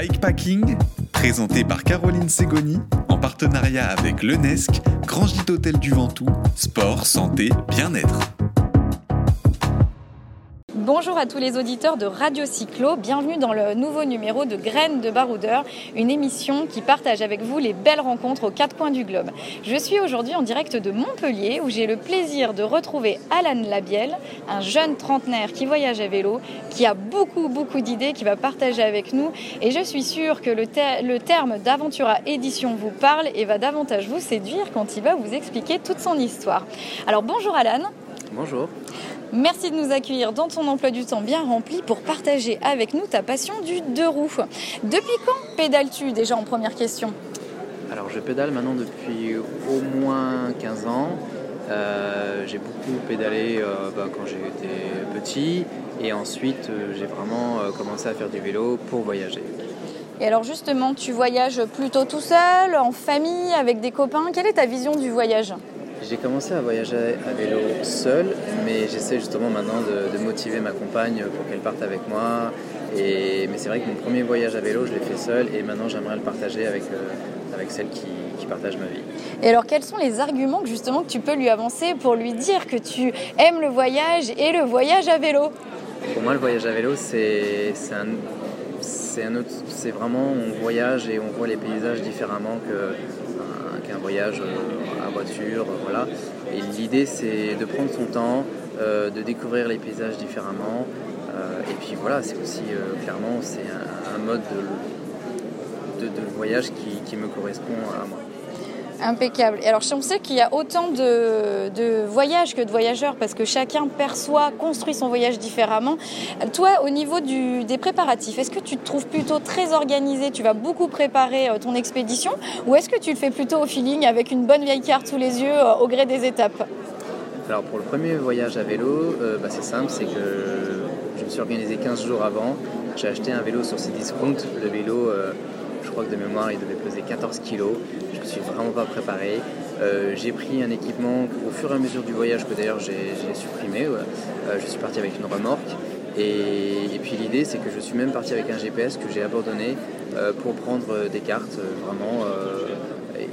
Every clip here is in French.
Bikepacking, présenté par Caroline Segoni, en partenariat avec l'UNESC, Grand Gîte Hôtel du Ventoux, sport, santé, bien-être. Bonjour à tous les auditeurs de Radio Cyclo, bienvenue dans le nouveau numéro de Graines de Baroudeur, une émission qui partage avec vous les belles rencontres aux quatre coins du globe. Je suis aujourd'hui en direct de Montpellier où j'ai le plaisir de retrouver Alan Labiel, un jeune trentenaire qui voyage à vélo, qui a beaucoup beaucoup d'idées, qui va partager avec nous et je suis sûre que le, le terme d'Aventura Édition vous parle et va davantage vous séduire quand il va vous expliquer toute son histoire. Alors bonjour Alan. Bonjour. Merci de nous accueillir dans ton emploi du temps bien rempli pour partager avec nous ta passion du deux roues. Depuis quand pédales-tu déjà en première question? Alors je pédale maintenant depuis au moins 15 ans. Euh, j'ai beaucoup pédalé euh, bah, quand j'étais petit et ensuite euh, j'ai vraiment commencé à faire du vélo pour voyager. Et alors justement, tu voyages plutôt tout seul, en famille, avec des copains? Quelle est ta vision du voyage? J'ai commencé à voyager à vélo seul, mais j'essaie justement maintenant de, motiver ma compagne pour qu'elle parte avec moi. Et, mais c'est vrai que mon premier voyage à vélo, je l'ai fait seul et maintenant j'aimerais le partager avec, euh, avec celle qui, qui, partage ma vie. Et alors quels sont les arguments que, justement que tu peux lui avancer pour lui dire que tu aimes le voyage et le voyage à vélo? Pour moi le voyage à vélo c'est un, c'est vraiment on voyage et on voit les paysages différemment qu'un voyage voiture, euh, voilà. Et l'idée c'est de prendre son temps, euh, de découvrir les paysages différemment. Euh, et puis voilà, c'est aussi clairement c'est un, mode de, voyage qui me correspond à moi. Impeccable. Alors, on sait qu'il y a autant de, voyages que de voyageurs parce que chacun perçoit, construit son voyage différemment. Toi, au niveau des préparatifs, est-ce que tu te trouves plutôt très organisé? Tu vas beaucoup préparer euh, ton expédition? Ou est-ce que tu le fais plutôt au feeling avec une bonne vieille carte sous les yeux euh, au gré des étapes? Alors, pour le premier voyage à vélo, euh, bah, c'est simple c'est que je me suis organisé 15 jours avant. J'ai acheté un vélo sur Cdiscount, le vélo je crois que de mémoire il devait peser 14 kg. Je ne me suis vraiment pas préparé. Euh, j'ai pris un équipement au fur et à mesure du voyage que d'ailleurs j'ai supprimé. Euh, je suis parti avec une remorque. Et, puis l'idée c'est que je suis même parti avec un GPS que j'ai abandonné euh, pour prendre des cartes vraiment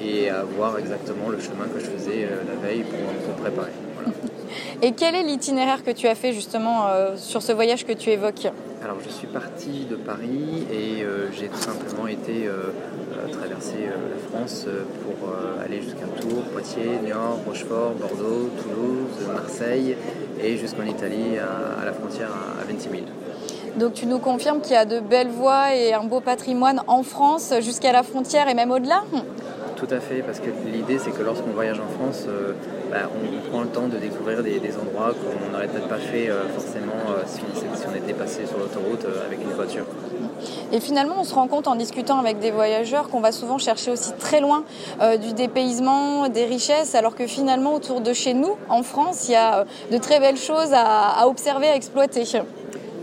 et avoir exactement le chemin que je faisais la veille pour, pour préparer. Et quel est l'itinéraire que tu as fait justement sur ce voyage que tu évoques? Alors je suis parti de Paris et euh, j'ai tout simplement été euh, euh, traverser la France pour aller jusqu'à Tours, Poitiers, Niort, Rochefort, Bordeaux, Toulouse, Marseille et jusqu'en Italie à, la frontière à, Ventimille. Donc tu nous confirmes qu'il y a de belles voies et un beau patrimoine en France jusqu'à la frontière et même au-delà? Tout à fait, parce que l'idée c'est que lorsqu'on voyage en France, bah, on, prend le temps de découvrir des, endroits qu'on n'aurait peut-être pas fait euh, forcément euh, si, on, était passé sur l'autoroute euh, avec une voiture. Et finalement, on se rend compte en discutant avec des voyageurs qu'on va souvent chercher aussi très loin du dépaysement, des richesses, alors que finalement, autour de chez nous, en France, il y a de très belles choses à observer, à exploiter.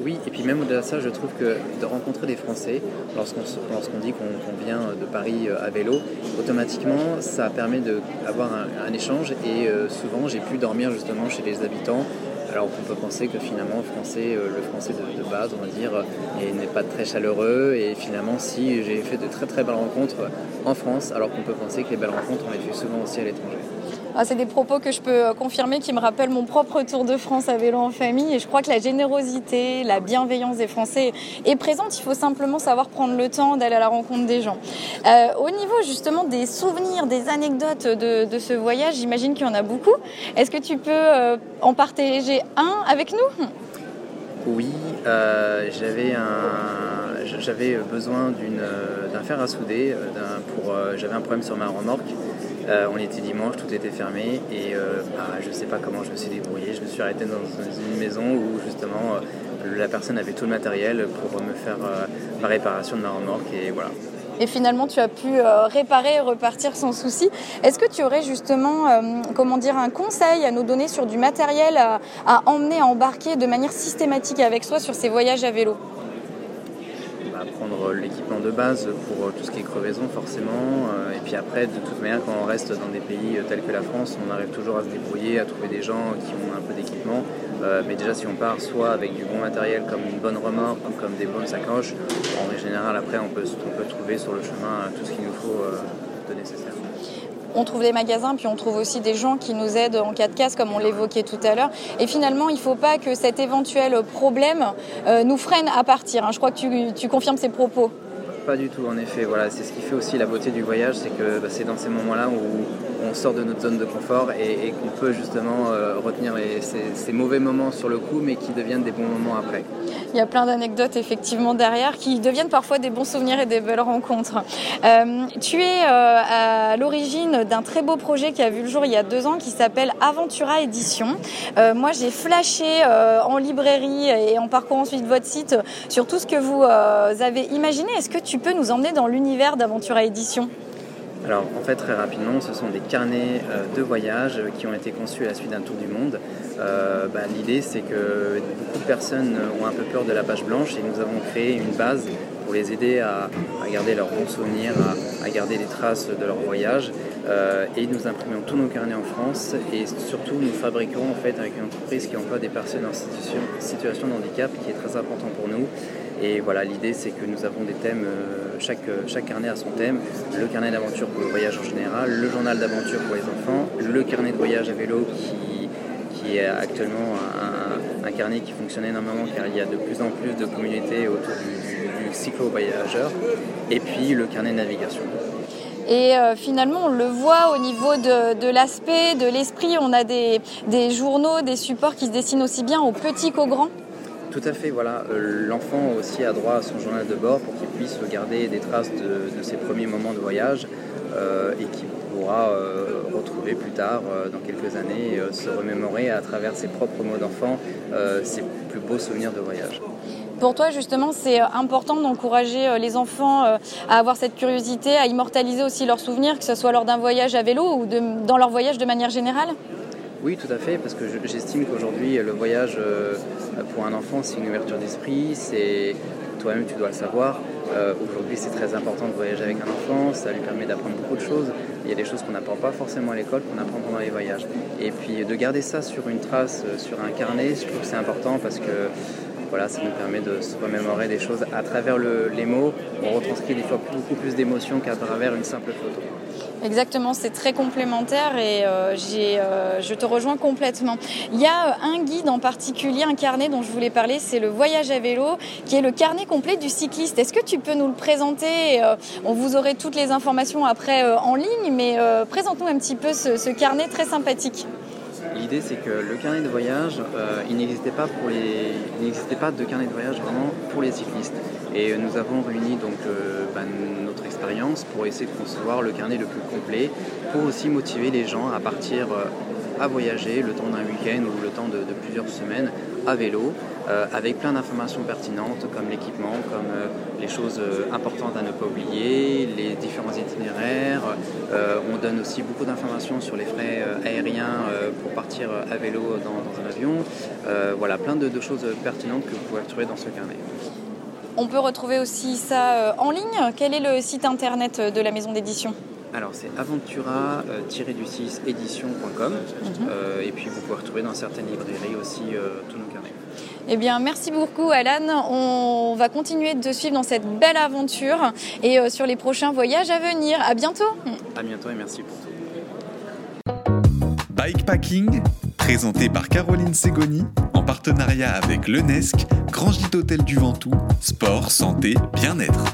Oui, et puis même au-delà de ça, je trouve que de rencontrer des Français, lorsqu'on dit qu'on vient de Paris euh, à vélo, automatiquement, ça permet d'avoir un, un, échange et euh, souvent j'ai pu dormir justement chez les habitants. Alors on peut penser que finalement le français, euh, le français de, base, on va dire, n'est pas très chaleureux et finalement si j'ai fait de très très belles rencontres en France, alors qu'on peut penser que les belles rencontres on les fait souvent aussi à l'étranger. Ah, c'est des propos que je peux euh, confirmer qui me rappellent mon propre Tour de France à vélo en famille. Et je crois que la générosité, la bienveillance des Français est présente. Il faut simplement savoir prendre le temps d'aller à la rencontre des gens. Euh, au niveau justement des souvenirs, des anecdotes de, ce voyage, j'imagine qu'il y en a beaucoup. Est-ce que tu peux euh, en partager un avec nous? Oui, j'avais besoin d'un fer à souder. j'avais un problème sur ma remorque euh, on était dimanche, tout était fermé et euh, bah, je ne sais pas comment je me suis débrouillé. Je me suis arrêté dans une maison où justement euh, la personne avait tout le matériel pour me faire ma réparation de ma remorque et voilà. Et finalement, tu as pu réparer et repartir sans souci. Est-ce que tu aurais justement, comment dire, un conseil à nous donner sur du matériel à, à emmener, à embarquer de manière systématique avec soi sur ces voyages à vélo? Prendre l'équipement de base pour tout ce qui est crevaison forcément. Euh, puis après, de toute manière, quand on reste dans des pays tels que la France, on arrive toujours à se débrouiller, à trouver des gens qui ont un peu d'équipement. mais déjà, si on part soit avec du bon matériel comme une bonne remorque comme des bonnes sacoches, en règle générale, après, on peut, trouver sur le chemin tout ce qu'il nous faut de nécessaire on trouve des magasins, puis on trouve aussi des gens qui nous aident en cas de casse, comme on l'évoquait tout à l'heure. Et finalement, il ne faut pas que cet éventuel problème euh, nous freine à partir. Hein. Je crois que tu, confirmes ces propos. Pas du tout, en effet. Voilà, c'est ce qui fait aussi la beauté du voyage, c'est que bah, c'est dans ces moments-là où on sort de notre zone de confort et, qu'on peut justement euh, retenir ces, mauvais moments sur le coup, mais qui deviennent des bons moments après. Il y a plein d'anecdotes effectivement derrière qui deviennent parfois des bons souvenirs et des belles rencontres. Euh, tu es euh, à l'origine d'un très beau projet qui a vu le jour il y a deux ans qui s'appelle Aventura Édition. moi j'ai flashé en librairie et en parcourant ensuite votre site sur tout ce que vous avez imaginé. Est-ce que tu peux nous emmener dans l'univers d'Aventura Édition? Alors en fait très rapidement ce sont des carnets euh, de voyage qui ont été conçus à la suite d'un tour du monde. Euh, bah, l'idée c'est que beaucoup de personnes ont un peu peur de la page blanche et nous avons créé une base pour les aider à, garder leurs bons souvenirs, à, garder les traces de leur voyage. Euh, et nous imprimons tous nos carnets en France et surtout nous fabriquons en fait avec une entreprise qui emploie des personnes en situation, situation de handicap qui est très important pour nous. Et voilà, l'idée c'est que nous avons des thèmes, euh, chaque, chaque carnet a son thème, le carnet d'aventure pour le voyage en général, le journal d'aventure pour les enfants, le carnet de voyage à vélo qui, qui est actuellement un, carnet qui fonctionne énormément car il y a de plus en plus de communautés autour du, du, cyclo-voyageur, et puis le carnet de navigation. Et euh, finalement, on le voit au niveau de, l'aspect, de l'esprit. On a des, des, journaux, des supports qui se dessinent aussi bien aux petits qu'aux grands. Tout à fait, voilà. Euh, l'enfant aussi a droit à son journal de bord pour qu'il puisse garder des traces de, ses premiers moments de voyage euh, et qu'il pourra euh, retrouver plus tard, dans quelques années, se remémorer à travers ses propres mots d'enfant ses plus beaux souvenirs de voyage. Pour toi, justement, c'est important d'encourager les enfants à avoir cette curiosité, à immortaliser aussi leurs souvenirs, que ce soit lors d'un voyage à vélo ou dans leur voyage de manière générale? Oui, tout à fait, parce que j'estime qu'aujourd'hui, le voyage euh, pour un enfant, c'est une ouverture d'esprit, c'est toi-même, tu dois le savoir. Euh, aujourd'hui, c'est très important de voyager avec un enfant, ça lui permet d'apprendre beaucoup de choses. Il y a des choses qu'on n'apprend pas forcément à l'école, qu'on apprend pendant les voyages. Et puis de garder ça sur une trace, euh, sur un carnet, je trouve que c'est important parce que voilà, ça nous permet de se remémorer des choses à travers les mots. On retranscrit des fois beaucoup plus d'émotions qu'à travers une simple photo. Exactement, c'est très complémentaire et euh, euh, je te rejoins complètement. Il y a un guide en particulier, un carnet dont je voulais parler, c'est le voyage à vélo, qui est le carnet complet du cycliste. Est-ce que tu peux nous le présenter euh, On vous aurait toutes les informations après en ligne, mais présente-nous un petit peu ce, carnet très sympathique. L'idée, c'est que le carnet de voyage, il n'existait pas pour les, il n'existait pas de carnet de voyage vraiment pour les cyclistes. Et nous avons réuni donc bah, notre expérience pour essayer de concevoir le carnet le plus complet, pour aussi motiver les gens à partir euh, à voyager le temps d'un week-end ou le temps de, plusieurs semaines à vélo, euh, avec plein d'informations pertinentes comme l'équipement, comme euh, les choses importantes à ne pas oublier, les différents itinéraires. on donne aussi beaucoup d'informations sur les frais aériens pour partir à vélo dans, un avion. voilà, plein de, de choses pertinentes que vous pouvez retrouver dans ce carnet. On peut retrouver aussi ça euh, en ligne. Quel est le site internet de la maison d'édition? Alors c'est aventura-du6 édition.com mhm. euh, et puis vous pouvez retrouver dans certaines librairies aussi euh, tous nos carnets. Eh bien merci beaucoup Alan, on va continuer de suivre dans cette belle aventure et sur les prochains voyages à venir. À bientôt. À bientôt et merci pour tout. Bikepacking, présenté par Caroline Segoni en partenariat avec l'UNESC, Grand Gîte Hôtel du Ventoux, sport, santé, bien-être.